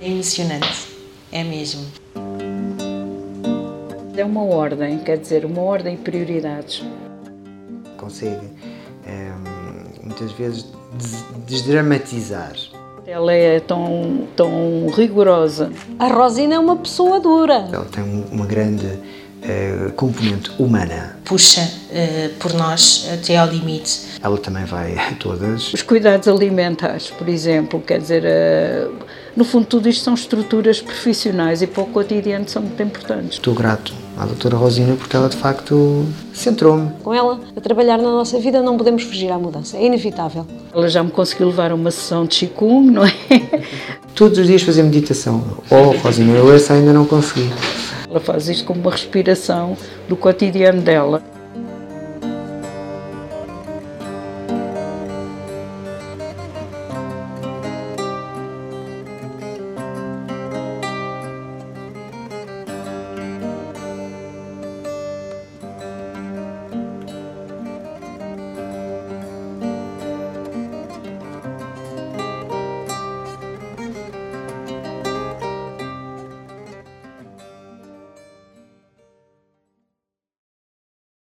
É emocionante, é mesmo. É uma ordem, quer dizer, uma ordem de prioridades. Consegue é, muitas vezes desdramatizar. Ela é tão, tão rigorosa. A Rosina é uma pessoa dura. Ela tem uma grande uh, componente humana. Puxa uh, por nós até ao limite. Ela também vai a todas. Os cuidados alimentares, por exemplo, quer dizer, uh, no fundo tudo isto são estruturas profissionais e para o cotidiano são muito importantes. Estou grato à doutora Rosina porque ela de facto centrou-me. Com ela a trabalhar na nossa vida não podemos fugir à mudança, é inevitável. Ela já me conseguiu levar a uma sessão de Qigong, não é? Todos os dias fazer meditação. Oh, Rosina, eu essa ainda não consegui. Ela faz isto como uma respiração do cotidiano dela.